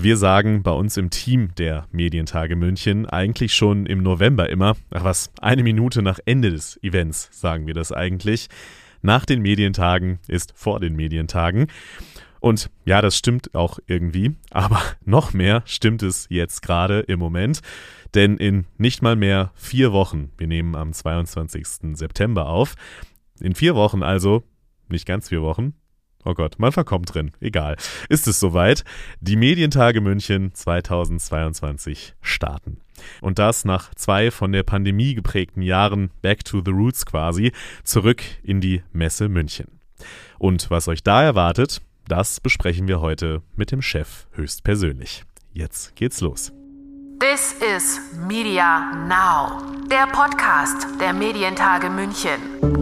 Wir sagen bei uns im Team der Medientage München eigentlich schon im November immer, ach was, eine Minute nach Ende des Events sagen wir das eigentlich. Nach den Medientagen ist vor den Medientagen. Und ja, das stimmt auch irgendwie, aber noch mehr stimmt es jetzt gerade im Moment, denn in nicht mal mehr vier Wochen, wir nehmen am 22. September auf, in vier Wochen also, nicht ganz vier Wochen, Oh Gott, man verkommt drin. Egal. Ist es soweit? Die Medientage München 2022 starten. Und das nach zwei von der Pandemie geprägten Jahren Back to the Roots quasi, zurück in die Messe München. Und was euch da erwartet, das besprechen wir heute mit dem Chef höchstpersönlich. Jetzt geht's los. This is Media Now, der Podcast der Medientage München.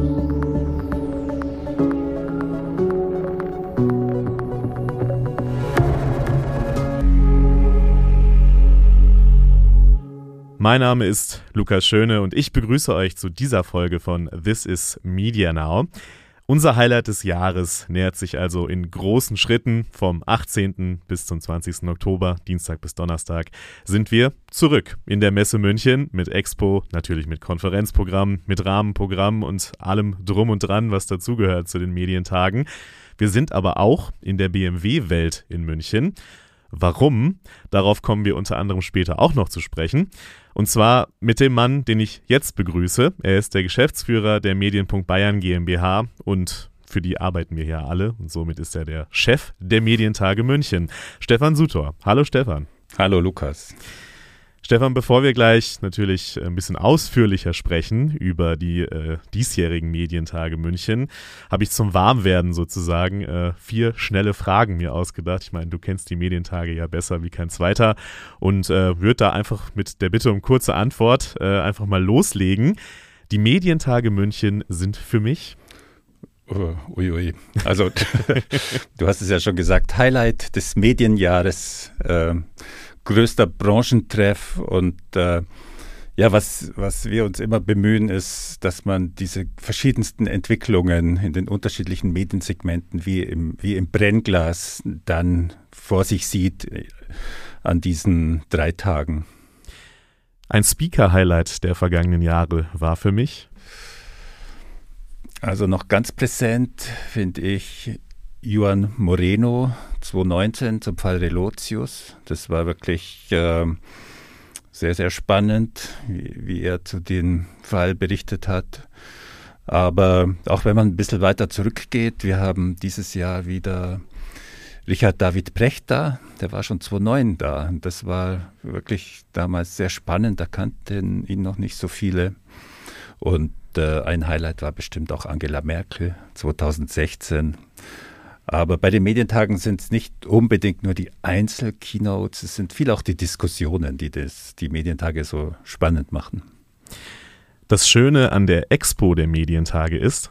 Mein Name ist Lukas Schöne und ich begrüße euch zu dieser Folge von This is Media Now. Unser Highlight des Jahres nähert sich also in großen Schritten. Vom 18. bis zum 20. Oktober, Dienstag bis Donnerstag, sind wir zurück in der Messe München mit Expo, natürlich mit Konferenzprogramm, mit Rahmenprogramm und allem drum und dran, was dazugehört zu den Medientagen. Wir sind aber auch in der BMW-Welt in München. Warum? Darauf kommen wir unter anderem später auch noch zu sprechen. Und zwar mit dem Mann, den ich jetzt begrüße. Er ist der Geschäftsführer der Medienpunkt Bayern GmbH und für die arbeiten wir hier alle und somit ist er der Chef der Medientage München. Stefan Sutor. Hallo Stefan. Hallo Lukas. Stefan, bevor wir gleich natürlich ein bisschen ausführlicher sprechen über die äh, diesjährigen Medientage München, habe ich zum Warmwerden sozusagen äh, vier schnelle Fragen mir ausgedacht. Ich meine, du kennst die Medientage ja besser wie kein zweiter und äh, würde da einfach mit der Bitte um kurze Antwort äh, einfach mal loslegen. Die Medientage München sind für mich Uiui. Uh, also, du hast es ja schon gesagt, Highlight des Medienjahres. Äh, größter Branchentreff und äh, ja, was, was wir uns immer bemühen, ist, dass man diese verschiedensten Entwicklungen in den unterschiedlichen Mediensegmenten wie im, wie im Brennglas dann vor sich sieht äh, an diesen drei Tagen. Ein Speaker-Highlight der vergangenen Jahre war für mich. Also noch ganz präsent finde ich Juan Moreno 2019 zum Fall Relotius. Das war wirklich äh, sehr, sehr spannend, wie, wie, er zu dem Fall berichtet hat. Aber auch wenn man ein bisschen weiter zurückgeht, wir haben dieses Jahr wieder Richard David Brecht da, der war schon 2009 da. Das war wirklich damals sehr spannend, da kannten ihn noch nicht so viele. Und äh, ein Highlight war bestimmt auch Angela Merkel 2016 aber bei den Medientagen sind es nicht unbedingt nur die Einzelkeynotes, es sind viel auch die Diskussionen, die das, die Medientage so spannend machen. Das Schöne an der Expo der Medientage ist?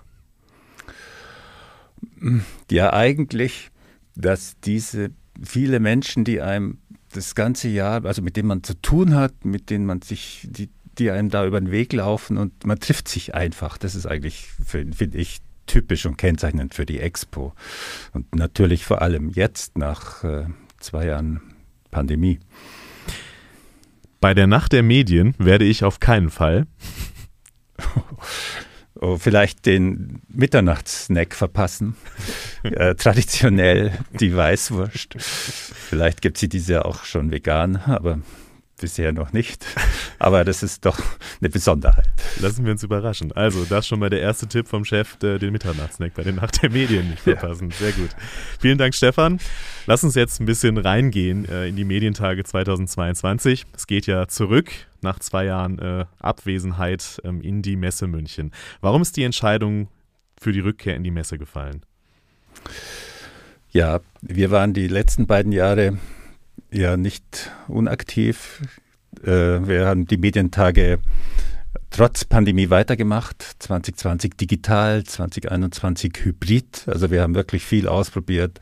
Ja, eigentlich, dass diese viele Menschen, die einem das ganze Jahr, also mit denen man zu tun hat, mit denen man sich, die, die einem da über den Weg laufen und man trifft sich einfach. Das ist eigentlich, finde ich, typisch und kennzeichnend für die Expo. Und natürlich vor allem jetzt nach äh, zwei Jahren Pandemie. Bei der Nacht der Medien werde ich auf keinen Fall oh, vielleicht den Mitternachtssnack verpassen. äh, traditionell die Weißwurst. Vielleicht gibt sie diese auch schon vegan, aber Bisher noch nicht, aber das ist doch eine Besonderheit. Lassen wir uns überraschen. Also, das schon mal der erste Tipp vom Chef, den Mitternachtssnack bei den Nacht der Medien nicht verpassen. Ja. Sehr gut. Vielen Dank, Stefan. Lass uns jetzt ein bisschen reingehen äh, in die Medientage 2022. Es geht ja zurück nach zwei Jahren äh, Abwesenheit ähm, in die Messe München. Warum ist die Entscheidung für die Rückkehr in die Messe gefallen? Ja, wir waren die letzten beiden Jahre ja nicht unaktiv. Äh, wir haben die Medientage trotz Pandemie weitergemacht. 2020 digital, 2021 hybrid. Also wir haben wirklich viel ausprobiert.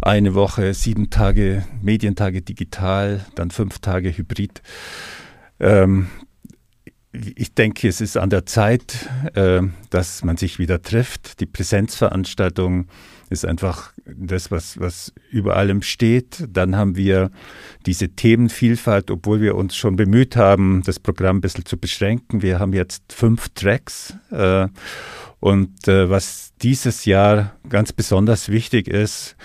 Eine Woche, sieben Tage Medientage digital, dann fünf Tage hybrid. Ähm, ich denke, es ist an der Zeit, äh, dass man sich wieder trifft. Die Präsenzveranstaltung ist einfach das, was, was über allem steht. Dann haben wir diese Themenvielfalt, obwohl wir uns schon bemüht haben, das Programm ein bisschen zu beschränken. Wir haben jetzt fünf Tracks. Äh, und äh, was dieses Jahr ganz besonders wichtig ist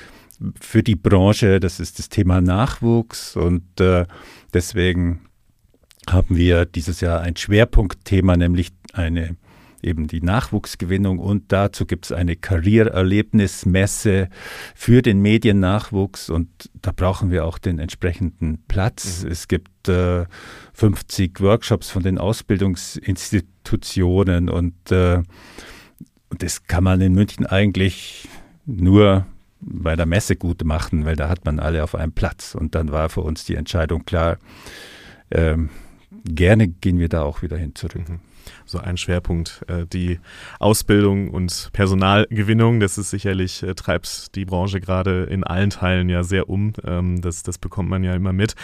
für die Branche, das ist das Thema Nachwuchs. Und deswegen haben wir dieses Jahr ein Schwerpunktthema, nämlich eine eben die Nachwuchsgewinnung und dazu gibt es eine Karriererlebnismesse für den Mediennachwuchs und da brauchen wir auch den entsprechenden Platz. Mhm. Es gibt äh, 50 Workshops von den Ausbildungsinstitutionen und, äh, und das kann man in München eigentlich nur bei der Messe gut machen, weil da hat man alle auf einem Platz und dann war für uns die Entscheidung klar, ähm, gerne gehen wir da auch wieder hin zurück. Mhm so ein Schwerpunkt. Äh, die Ausbildung und Personalgewinnung, das ist sicherlich, äh, treibt die Branche gerade in allen Teilen ja sehr um. Ähm, das, das bekommt man ja immer mit.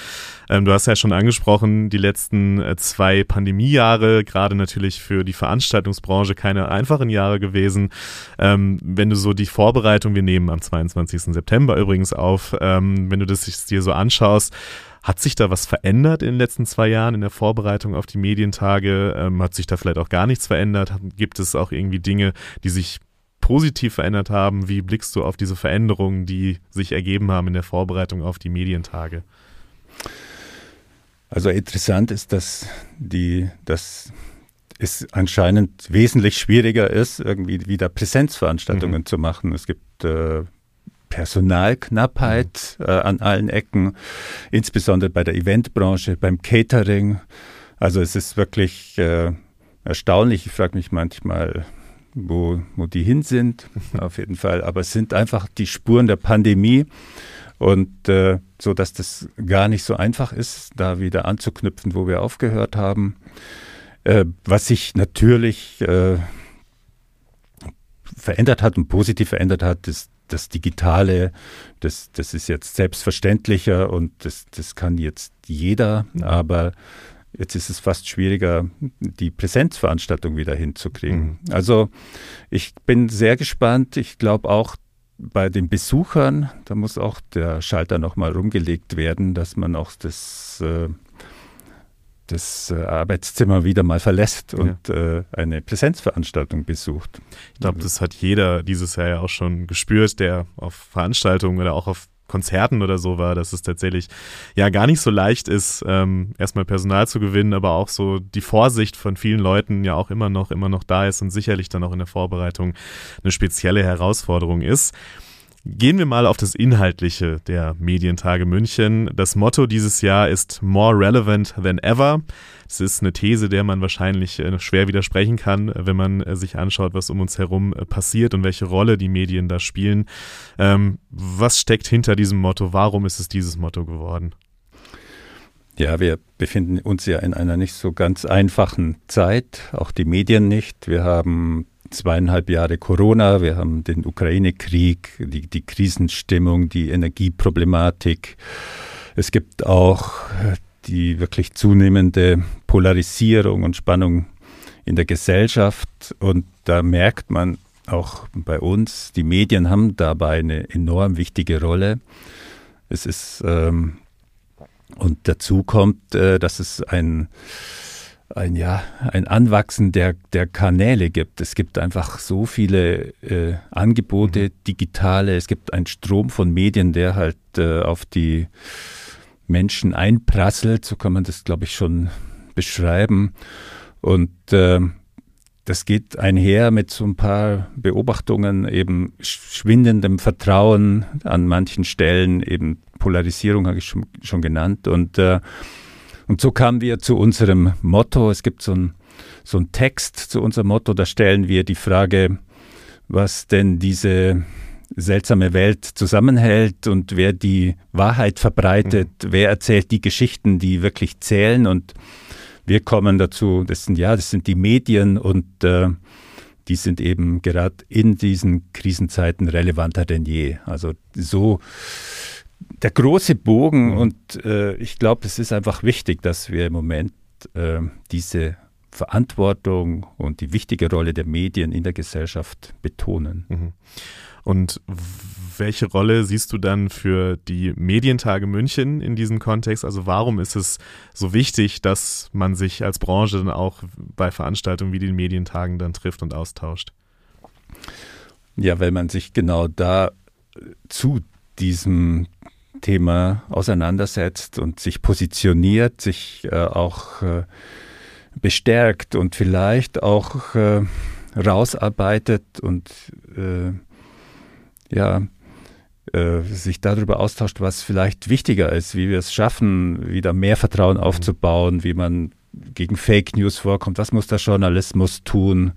Ähm, du hast ja schon angesprochen, die letzten äh, zwei Pandemiejahre, gerade natürlich für die Veranstaltungsbranche keine einfachen Jahre gewesen. Ähm, wenn du so die Vorbereitung, wir nehmen am 22. September übrigens auf, ähm, wenn du das dir so anschaust, hat sich da was verändert in den letzten zwei Jahren in der Vorbereitung auf die Medientage? Ähm, hat sich da vielleicht auch gar nichts verändert? Gibt es auch irgendwie Dinge, die sich positiv verändert haben? Wie blickst du auf diese Veränderungen, die sich ergeben haben in der Vorbereitung auf die Medientage? Also interessant ist, dass die, dass es anscheinend wesentlich schwieriger ist, irgendwie wieder Präsenzveranstaltungen mhm. zu machen. Es gibt äh, Personalknappheit mhm. äh, an allen Ecken, insbesondere bei der Eventbranche, beim Catering. Also es ist wirklich äh, erstaunlich. Ich frage mich manchmal, wo, wo die hin sind, auf jeden Fall. Aber es sind einfach die Spuren der Pandemie und äh, so, dass das gar nicht so einfach ist, da wieder anzuknüpfen, wo wir aufgehört haben. Äh, was sich natürlich äh, verändert hat und positiv verändert hat, ist das Digitale, das, das ist jetzt selbstverständlicher und das, das kann jetzt jeder, aber jetzt ist es fast schwieriger, die Präsenzveranstaltung wieder hinzukriegen. Mhm. Also ich bin sehr gespannt. Ich glaube auch bei den Besuchern, da muss auch der Schalter nochmal rumgelegt werden, dass man auch das äh, das äh, Arbeitszimmer wieder mal verlässt und ja. äh, eine Präsenzveranstaltung besucht. Ich glaube, das hat jeder dieses Jahr ja auch schon gespürt, der auf Veranstaltungen oder auch auf Konzerten oder so war, dass es tatsächlich ja gar nicht so leicht ist, ähm, erstmal Personal zu gewinnen, aber auch so die Vorsicht von vielen Leuten ja auch immer noch, immer noch da ist und sicherlich dann auch in der Vorbereitung eine spezielle Herausforderung ist. Gehen wir mal auf das Inhaltliche der Medientage München. Das Motto dieses Jahr ist More Relevant Than Ever. Das ist eine These, der man wahrscheinlich äh, schwer widersprechen kann, wenn man äh, sich anschaut, was um uns herum äh, passiert und welche Rolle die Medien da spielen. Ähm, was steckt hinter diesem Motto? Warum ist es dieses Motto geworden? Ja, wir befinden uns ja in einer nicht so ganz einfachen Zeit, auch die Medien nicht. Wir haben zweieinhalb Jahre Corona, wir haben den Ukraine-Krieg, die, die Krisenstimmung, die Energieproblematik. Es gibt auch äh, die wirklich zunehmende Polarisierung und Spannung in der Gesellschaft. Und da merkt man auch bei uns, die Medien haben dabei eine enorm wichtige Rolle. Es ist, ähm, und dazu kommt, äh, dass es ein ein, ja, ein Anwachsen der, der Kanäle gibt. Es gibt einfach so viele äh, Angebote, mhm. digitale, es gibt einen Strom von Medien, der halt äh, auf die Menschen einprasselt, so kann man das, glaube ich, schon beschreiben. Und äh, das geht einher mit so ein paar Beobachtungen, eben schwindendem Vertrauen an manchen Stellen, eben Polarisierung habe ich schon, schon genannt. Und äh, und so kamen wir zu unserem Motto. Es gibt so ein so ein Text zu unserem Motto, da stellen wir die Frage, was denn diese seltsame Welt zusammenhält und wer die Wahrheit verbreitet, mhm. wer erzählt die Geschichten, die wirklich zählen. Und wir kommen dazu, das sind ja, das sind die Medien und äh, die sind eben gerade in diesen Krisenzeiten relevanter denn je. Also so der große Bogen mhm. und äh, ich glaube, es ist einfach wichtig, dass wir im Moment äh, diese Verantwortung und die wichtige Rolle der Medien in der Gesellschaft betonen. Mhm. Und welche Rolle siehst du dann für die Medientage München in diesem Kontext? Also warum ist es so wichtig, dass man sich als Branche dann auch bei Veranstaltungen wie den Medientagen dann trifft und austauscht? Ja, weil man sich genau da zu diesem Thema auseinandersetzt und sich positioniert, sich äh, auch äh, bestärkt und vielleicht auch äh, rausarbeitet und äh, ja, äh, sich darüber austauscht, was vielleicht wichtiger ist, wie wir es schaffen, wieder mehr Vertrauen mhm. aufzubauen, wie man gegen Fake News vorkommt, was muss der Journalismus tun.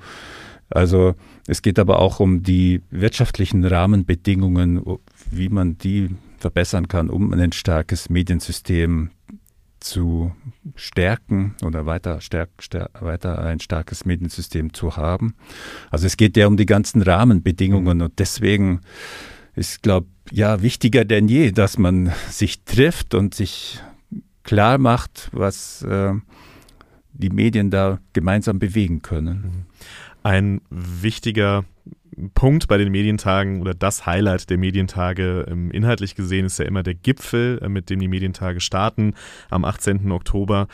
Also es geht aber auch um die wirtschaftlichen Rahmenbedingungen, wie man die verbessern kann, um ein starkes Mediensystem zu stärken oder weiter, stärk, stärk, weiter ein starkes Mediensystem zu haben. Also es geht ja um die ganzen Rahmenbedingungen und deswegen ist, glaube ich, ja, wichtiger denn je, dass man sich trifft und sich klar macht, was äh, die Medien da gemeinsam bewegen können. Ein wichtiger Punkt bei den Medientagen oder das Highlight der Medientage ähm, inhaltlich gesehen ist ja immer der Gipfel, äh, mit dem die Medientage starten am 18. Oktober.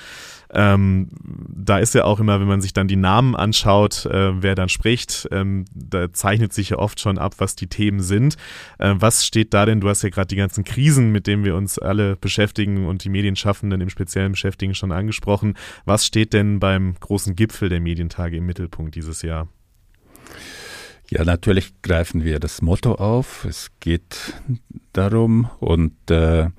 Ähm, da ist ja auch immer, wenn man sich dann die Namen anschaut, äh, wer dann spricht, ähm, da zeichnet sich ja oft schon ab, was die Themen sind. Äh, was steht da denn? Du hast ja gerade die ganzen Krisen, mit denen wir uns alle beschäftigen und die Medienschaffenden im Speziellen beschäftigen, schon angesprochen. Was steht denn beim großen Gipfel der Medientage im Mittelpunkt dieses Jahr? Ja, natürlich greifen wir das Motto auf. Es geht darum und äh,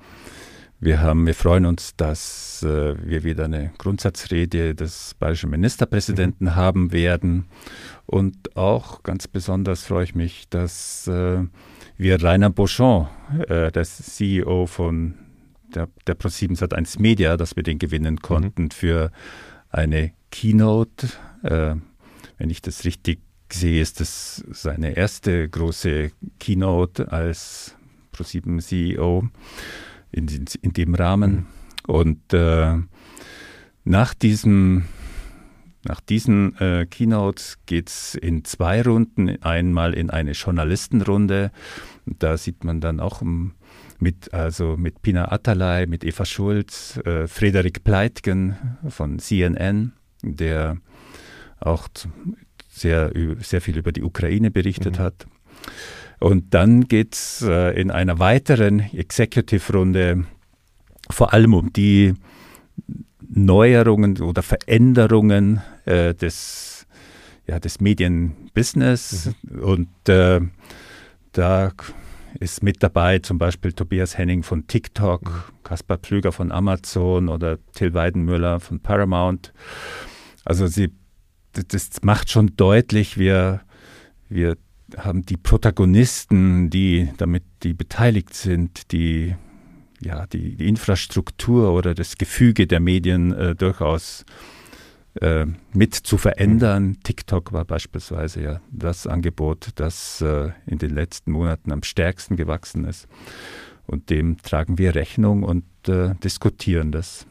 wir haben, wir freuen uns, dass äh, wir wieder eine Grundsatzrede des bayerischen Ministerpräsidenten mhm. haben werden. Und auch ganz besonders freue ich mich, dass äh, wir Rainer Beauchamp, äh, der CEO von der, der Pro7 Sat1 Media, dass wir den gewinnen mhm. konnten mhm. für eine Keynote. Äh, wenn ich das richtig sehe, ist das seine erste große Keynote als ProSieben CEO in, in, dem Rahmen. Mhm. Und äh, nach diesem nach diesen äh, Keynotes geht es in zwei Runden. Einmal in eine Journalistenrunde. Da sieht man dann auch mit, also mit Pina Atalay, mit Eva Schulz, äh, Frederik Pleitgen von CNN, der auch sehr, sehr viel über die Ukraine berichtet mhm. hat. Und dann geht es äh, in einer weiteren Executive-Runde vor allem um die Neuerungen oder Veränderungen äh, des, ja, des Medienbusiness. Mhm. Und äh, da ist mit dabei zum Beispiel Tobias Henning von TikTok, mhm. Kaspar Pflüger von Amazon oder Till Weidenmüller von Paramount. Also sie das macht schon deutlich, wir, wir haben die Protagonisten, die damit die beteiligt sind, die ja die, die Infrastruktur oder das Gefüge der Medien äh, durchaus äh, mit zu verändern. Mhm. TikTok war beispielsweise ja das Angebot, das äh, in den letzten Monaten am stärksten gewachsen ist. Und dem tragen wir Rechnung und äh, diskutieren das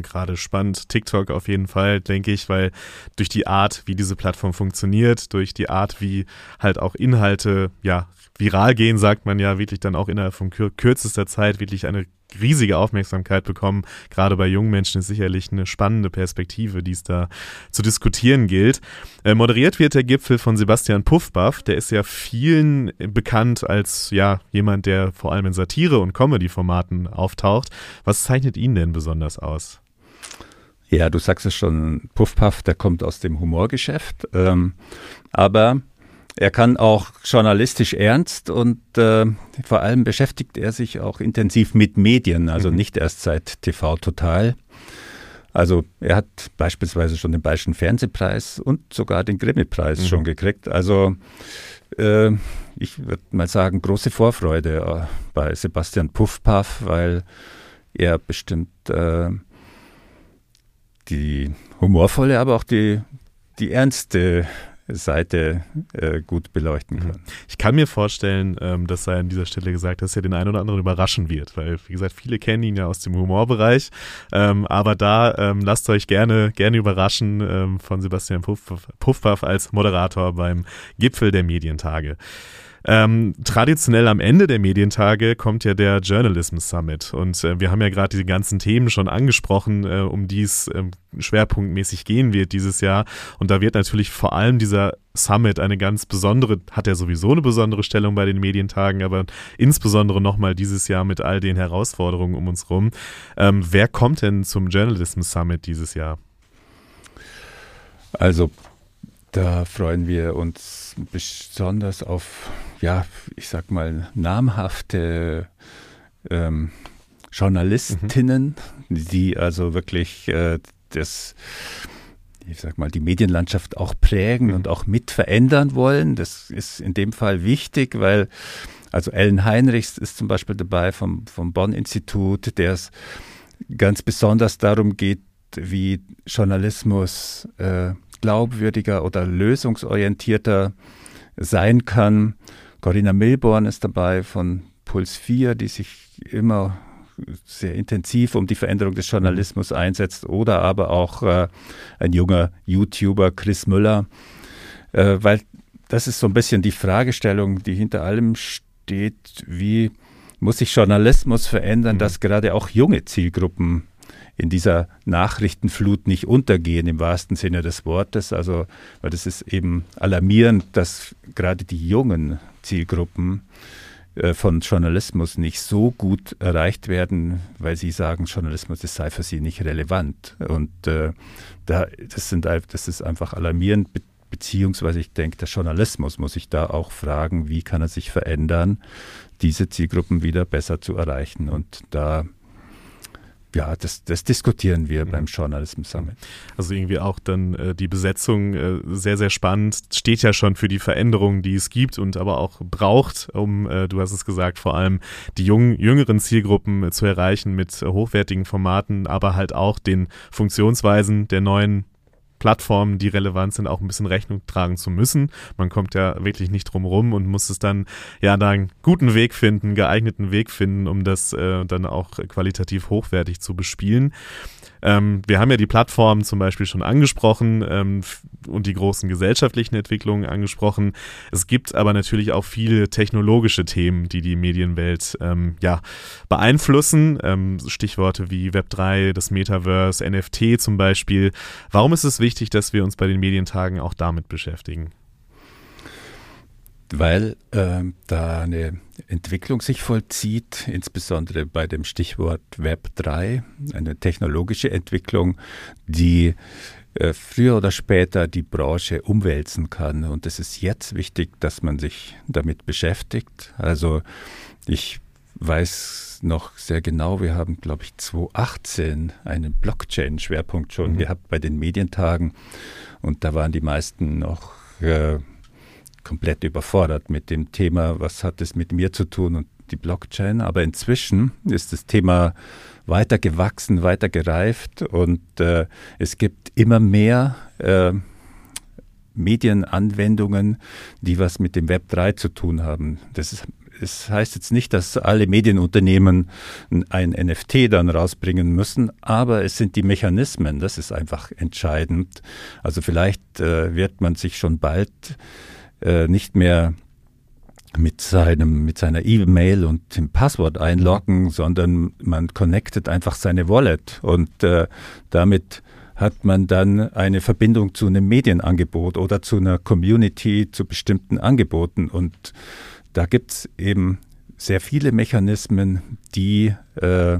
gerade spannend. TikTok auf jeden Fall, denke ich, weil durch die Art, wie diese Plattform funktioniert, durch die Art, wie halt auch Inhalte, ja, viral gehen, sagt man ja, wirklich dann auch innerhalb von kürzester Zeit wirklich eine riesige Aufmerksamkeit bekommen. Gerade bei jungen Menschen ist sicherlich eine spannende Perspektive, die es da zu diskutieren gilt. Äh, moderiert wird der Gipfel von Sebastian Puffbaff. Der ist ja vielen bekannt als ja jemand, der vor allem in Satire- und Comedy-Formaten auftaucht. Was zeichnet ihn denn besonders aus? Ja, du sagst es schon, Puffpuff, der kommt aus dem Humorgeschäft. Ähm, aber er kann auch journalistisch ernst und äh, vor allem beschäftigt er sich auch intensiv mit Medien, also mhm. nicht erst seit TV Total. Also er hat beispielsweise schon den Bayerischen Fernsehpreis und sogar den Grimme-Preis mhm. schon gekriegt. Also äh, ich würde mal sagen, große Vorfreude äh, bei Sebastian Puffpaff, weil er bestimmt äh, die humorvolle, aber auch die, die ernste Seite äh, gut beleuchten kann. Ich kann mir vorstellen, ähm, dass er an dieser Stelle gesagt, dass er den einen oder anderen überraschen wird, weil, wie gesagt, viele kennen ihn ja aus dem Humorbereich. Ähm, aber da ähm, lasst euch gerne, gerne überraschen ähm, von Sebastian Puff, Puffpaff als Moderator beim Gipfel der Medientage. Ähm, traditionell am Ende der Medientage kommt ja der Journalism Summit und äh, wir haben ja gerade diese ganzen Themen schon angesprochen, äh, um die es äh, schwerpunktmäßig gehen wird dieses Jahr und da wird natürlich vor allem dieser Summit eine ganz besondere, hat er sowieso eine besondere Stellung bei den Medientagen, aber insbesondere nochmal dieses Jahr mit all den Herausforderungen um uns rum. Ähm, wer kommt denn zum Journalism Summit dieses Jahr? Also da freuen wir uns besonders auf, ja, ich sag mal, namhafte ähm, Journalistinnen, mhm. die also wirklich äh, das, ich sag mal, die Medienlandschaft auch prägen mhm. und auch mit verändern wollen. Das ist in dem Fall wichtig, weil also Ellen Heinrichs ist zum Beispiel dabei vom, vom Bonn-Institut, der es ganz besonders darum geht, wie Journalismus äh, glaubwürdiger oder lösungsorientierter sein kann. Corinna Milborn ist dabei von Puls 4, die sich immer sehr intensiv um die Veränderung des Journalismus einsetzt oder aber auch äh, ein junger YouTuber Chris Müller, äh, weil das ist so ein bisschen die Fragestellung, die hinter allem steht, wie muss sich Journalismus verändern, mhm. dass gerade auch junge Zielgruppen in dieser Nachrichtenflut nicht untergehen im wahrsten Sinne des Wortes. Also, weil das ist eben alarmierend, dass gerade die jungen Zielgruppen äh, von Journalismus nicht so gut erreicht werden, weil sie sagen, Journalismus das sei für sie nicht relevant. Und äh, da, das, sind, das ist einfach alarmierend, beziehungsweise ich denke, der Journalismus muss sich da auch fragen, wie kann er sich verändern, diese Zielgruppen wieder besser zu erreichen. Und da ja, das, das diskutieren wir mhm. beim Journalism Summit. Also irgendwie auch dann äh, die Besetzung äh, sehr, sehr spannend. Steht ja schon für die Veränderungen, die es gibt und aber auch braucht, um, äh, du hast es gesagt, vor allem die jungen, jüngeren Zielgruppen zu erreichen mit hochwertigen Formaten, aber halt auch den Funktionsweisen der neuen Plattformen, die relevant sind, auch ein bisschen Rechnung tragen zu müssen. Man kommt ja wirklich nicht drum rum und muss es dann ja da einen guten Weg finden, geeigneten Weg finden, um das äh, dann auch qualitativ hochwertig zu bespielen. Ähm, wir haben ja die Plattformen zum Beispiel schon angesprochen ähm, und die großen gesellschaftlichen Entwicklungen angesprochen. Es gibt aber natürlich auch viele technologische Themen, die die Medienwelt ähm, ja, beeinflussen. Ähm, Stichworte wie Web3, das Metaverse, NFT zum Beispiel. Warum ist es wichtig, dass wir uns bei den Medientagen auch damit beschäftigen? Weil äh, da eine Entwicklung sich vollzieht, insbesondere bei dem Stichwort Web 3, eine technologische Entwicklung, die äh, früher oder später die Branche umwälzen kann. Und es ist jetzt wichtig, dass man sich damit beschäftigt. Also ich weiß noch sehr genau, wir haben, glaube ich, 2018 einen Blockchain-Schwerpunkt schon mhm. gehabt bei den Medientagen. Und da waren die meisten noch äh, komplett überfordert mit dem Thema, was hat es mit mir zu tun und die Blockchain. Aber inzwischen ist das Thema weiter gewachsen, weiter gereift und äh, es gibt immer mehr äh, Medienanwendungen, die was mit dem Web 3 zu tun haben. Das ist es heißt jetzt nicht, dass alle Medienunternehmen ein NFT dann rausbringen müssen, aber es sind die Mechanismen, das ist einfach entscheidend. Also vielleicht äh, wird man sich schon bald äh, nicht mehr mit seinem mit seiner E-Mail und dem Passwort einloggen, sondern man connectet einfach seine Wallet. Und äh, damit hat man dann eine Verbindung zu einem Medienangebot oder zu einer Community zu bestimmten Angeboten. Und da gibt es eben sehr viele Mechanismen, die äh,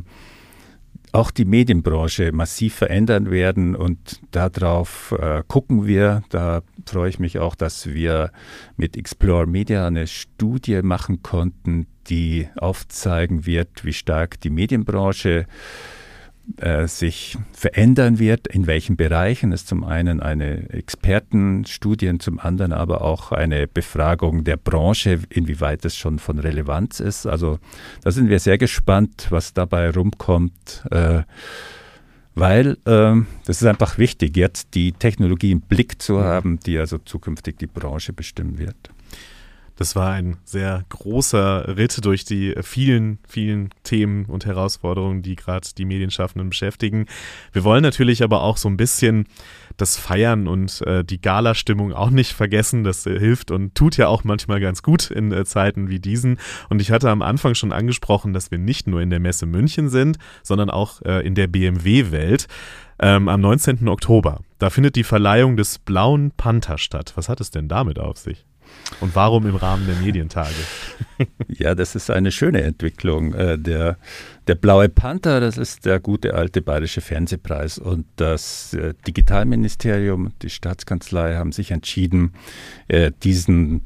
auch die Medienbranche massiv verändern werden und darauf äh, gucken wir. Da freue ich mich auch, dass wir mit Explore Media eine Studie machen konnten, die aufzeigen wird, wie stark die Medienbranche äh, sich verändern wird, in welchen Bereichen. Es zum einen eine Expertenstudie, zum anderen aber auch eine Befragung der Branche, inwieweit es schon von Relevanz ist. Also da sind wir sehr gespannt, was dabei rumkommt. Äh, weil äh, das ist einfach wichtig, jetzt die Technologie im Blick zu haben, die also zukünftig die Branche bestimmen wird. Das war ein sehr großer Ritt durch die vielen, vielen Themen und Herausforderungen, die gerade die Medienschaffenden beschäftigen. Wir wollen natürlich aber auch so ein bisschen das Feiern und äh, die Gala-Stimmung auch nicht vergessen. Das äh, hilft und tut ja auch manchmal ganz gut in äh, Zeiten wie diesen. Und ich hatte am Anfang schon angesprochen, dass wir nicht nur in der Messe München sind, sondern auch äh, in der BMW-Welt. Ähm, am 19. Oktober. Da findet die Verleihung des Blauen Panther statt. Was hat es denn damit auf sich? Und warum im Rahmen der Medientage? Ja, das ist eine schöne Entwicklung. Äh, der, der Blaue Panther, das ist der gute alte bayerische Fernsehpreis. Und das äh, Digitalministerium, die Staatskanzlei haben sich entschieden, äh, diesen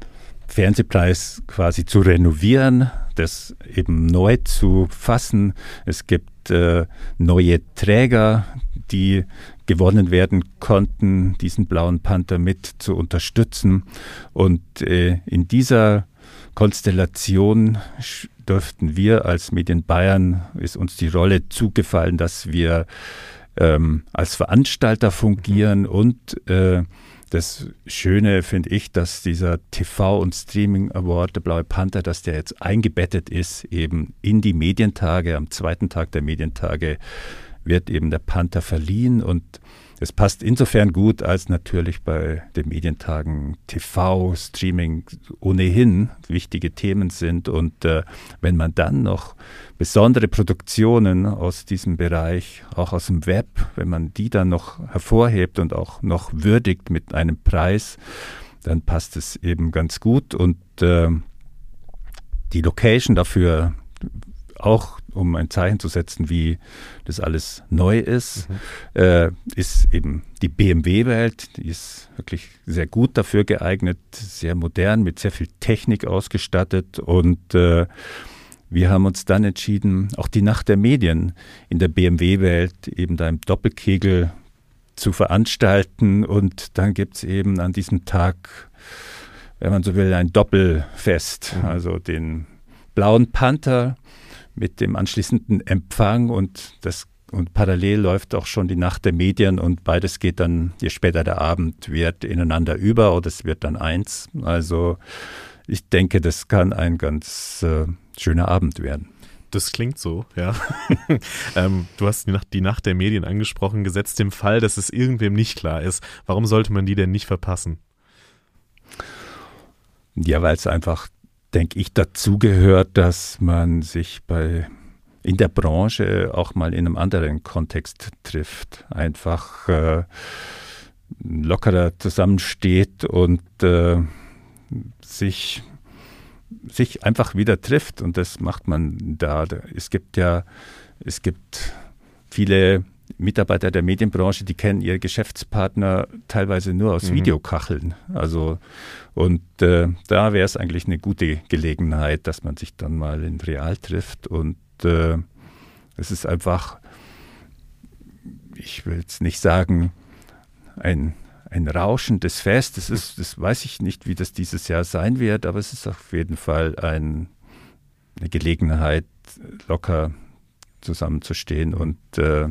Fernsehpreis quasi zu renovieren, das eben neu zu fassen. Es gibt neue Träger, die gewonnen werden konnten, diesen blauen Panther mit zu unterstützen. Und äh, in dieser Konstellation dürften wir als Medien Bayern, ist uns die Rolle zugefallen, dass wir ähm, als Veranstalter fungieren und äh, das Schöne finde ich, dass dieser TV- und Streaming Award, der Blaue Panther, dass der jetzt eingebettet ist eben in die Medientage. Am zweiten Tag der Medientage wird eben der Panther verliehen und es passt insofern gut, als natürlich bei den Medientagen TV, Streaming ohnehin wichtige Themen sind. Und äh, wenn man dann noch besondere Produktionen aus diesem Bereich, auch aus dem Web, wenn man die dann noch hervorhebt und auch noch würdigt mit einem Preis, dann passt es eben ganz gut. Und äh, die Location dafür auch um ein Zeichen zu setzen, wie das alles neu ist, mhm. äh, ist eben die BMW-Welt. Die ist wirklich sehr gut dafür geeignet, sehr modern, mit sehr viel Technik ausgestattet und äh, wir haben uns dann entschieden, auch die Nacht der Medien in der BMW-Welt eben da im Doppelkegel zu veranstalten. Und dann gibt es eben an diesem Tag, wenn man so will, ein Doppelfest. Mhm. Also den Blauen Panther mit dem anschließenden Empfang und das und parallel läuft auch schon die Nacht der Medien und beides geht dann, je später der Abend wird, ineinander über oder es wird dann eins. Also ich denke, das kann ein ganz äh, schöner Abend werden. Das klingt so, ja. ähm, du hast die Nacht, die Nacht der Medien angesprochen, gesetzt dem Fall, dass es irgendwem nicht klar ist. Warum sollte man die denn nicht verpassen? Ja, weil es einfach denke ich, dazugehört, dass man sich bei in der Branche auch mal in einem anderen Kontext trifft. Einfach äh, lockerer zusammensteht und äh, sich, sich einfach wieder trifft. Und das macht man da. Es gibt ja, es gibt viele Mitarbeiter der Medienbranche, die kennen ihre Geschäftspartner teilweise nur aus mhm. Videokacheln. Also und äh, da wäre es eigentlich eine gute Gelegenheit, dass man sich dann mal in Real trifft und äh, es ist einfach, ich will jetzt nicht sagen, ein, ein rauschendes Fest. Das ist, das weiß ich nicht, wie das dieses Jahr sein wird, aber es ist auf jeden Fall ein, eine Gelegenheit, locker zusammenzustehen und äh,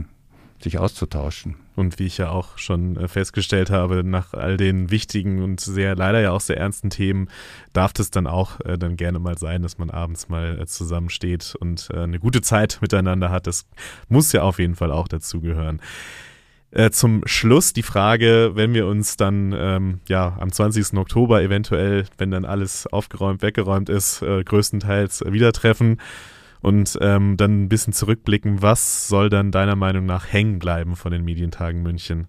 sich auszutauschen. Und wie ich ja auch schon äh, festgestellt habe, nach all den wichtigen und sehr leider ja auch sehr ernsten Themen darf es dann auch äh, dann gerne mal sein, dass man abends mal äh, zusammensteht und äh, eine gute Zeit miteinander hat. Das muss ja auf jeden Fall auch dazugehören. Äh, zum Schluss die Frage, wenn wir uns dann ähm, ja am 20. Oktober eventuell, wenn dann alles aufgeräumt, weggeräumt ist, äh, größtenteils wieder treffen und ähm, dann ein bisschen zurückblicken, was soll dann deiner Meinung nach hängen bleiben von den Medientagen München?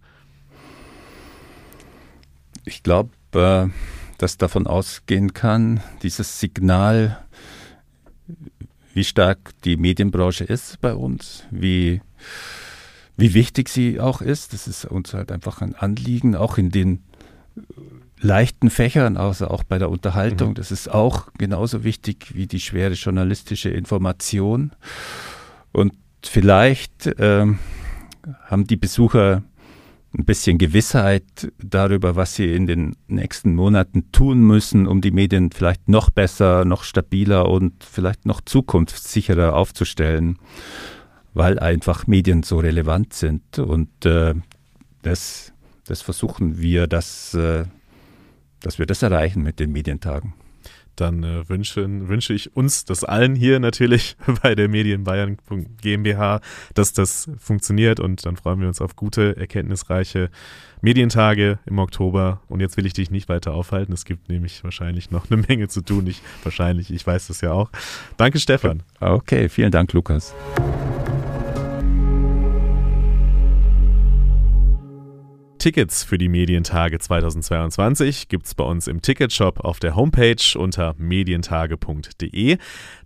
Ich glaube, äh, dass davon ausgehen kann, dieses Signal, wie stark die Medienbranche ist bei uns, wie, wie wichtig sie auch ist. Das ist uns halt einfach ein Anliegen, auch in den leichten Fächern, also auch bei der Unterhaltung. Mhm. Das ist auch genauso wichtig wie die schwere journalistische Information. Und vielleicht ähm, haben die Besucher ein bisschen Gewissheit darüber, was sie in den nächsten Monaten tun müssen, um die Medien vielleicht noch besser, noch stabiler und vielleicht noch zukunftssicherer aufzustellen, weil einfach Medien so relevant sind. Und äh, das, das versuchen wir, das äh, dass wir das erreichen mit den Medientagen. dann äh, wünsche, wünsche ich uns, das allen hier natürlich bei der Medien Bayern GmbH, dass das funktioniert und dann freuen wir uns auf gute, erkenntnisreiche Medientage im Oktober. Und jetzt will ich dich nicht weiter aufhalten. Es gibt nämlich wahrscheinlich noch eine Menge zu tun. Ich, wahrscheinlich, ich weiß das ja auch. Danke, Stefan. Okay, vielen Dank, Lukas. Tickets für die Medientage 2022 gibt es bei uns im Ticketshop auf der Homepage unter medientage.de.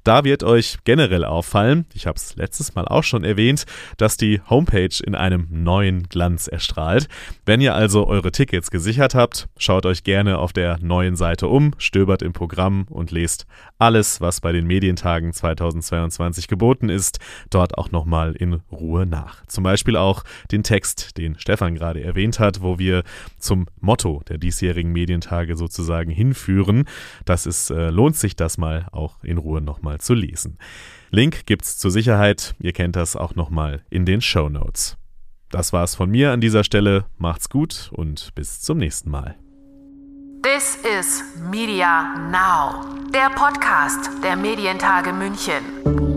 Da wird euch generell auffallen, ich habe es letztes Mal auch schon erwähnt, dass die Homepage in einem neuen Glanz erstrahlt. Wenn ihr also eure Tickets gesichert habt, schaut euch gerne auf der neuen Seite um, stöbert im Programm und lest alles, was bei den Medientagen 2022 geboten ist, dort auch nochmal in Ruhe nach. Zum Beispiel auch den Text, den Stefan gerade erwähnt hat, wo wir zum Motto der diesjährigen Medientage sozusagen hinführen. Das ist, äh, lohnt sich das mal auch in Ruhe nochmal nochmal zu lesen. Link gibt's zur Sicherheit, ihr kennt das auch nochmal in den Show Notes. Das war's von mir an dieser Stelle. Macht's gut und bis zum nächsten Mal. This is Media Now, der Podcast der Medientage München.